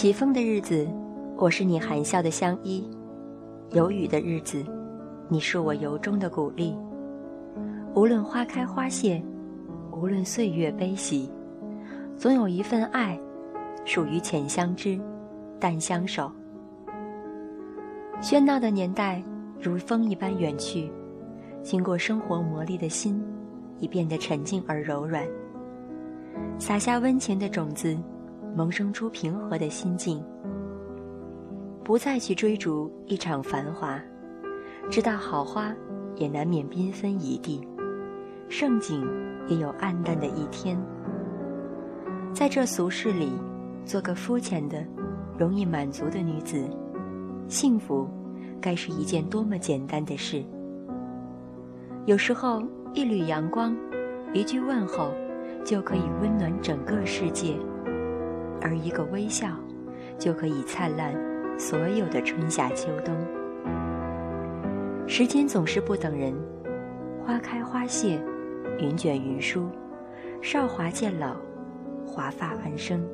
起风的日子，我是你含笑的相依；有雨的日子，你是我由衷的鼓励。无论花开花谢，无论岁月悲喜，总有一份爱，属于浅相知，淡相守。喧闹的年代如风一般远去，经过生活磨砺的心，已变得沉静而柔软。撒下温情的种子。萌生出平和的心境，不再去追逐一场繁华，知道好花也难免缤纷一地，盛景也有暗淡的一天。在这俗世里，做个肤浅的、容易满足的女子，幸福该是一件多么简单的事。有时候，一缕阳光，一句问候，就可以温暖整个世界。而一个微笑，就可以灿烂所有的春夏秋冬。时间总是不等人，花开花谢，云卷云舒，韶华渐老，华发安生。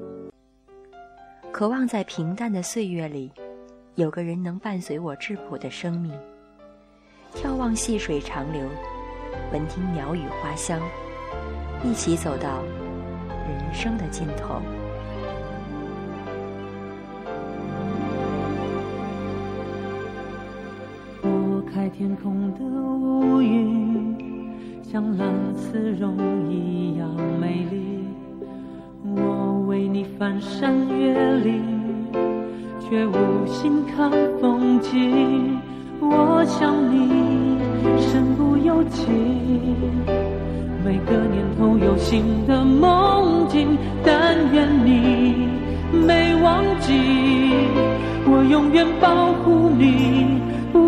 渴望在平淡的岁月里，有个人能伴随我质朴的生命，眺望细水长流，闻听鸟语花香，一起走到人生的尽头。天空的乌云，像蓝丝绒一样美丽。我为你翻山越岭，却无心看风景。我想你身不由己，每个年头有新的梦境。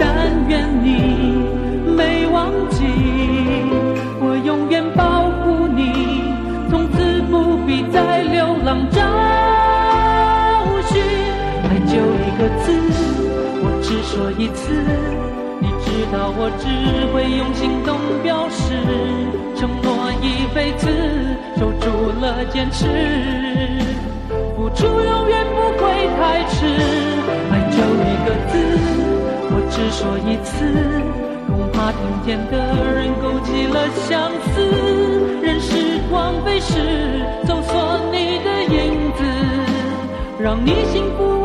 但愿你没忘记，我永远保护你，从此不必再流浪找寻。爱就一个字，我只说一次，你知道我只会用行动表示，承诺一辈子，守住了坚持，付出永远不会太迟。说一次，恐怕听见的人勾起了相思。任时光飞逝，搜索你的影子，让你幸福，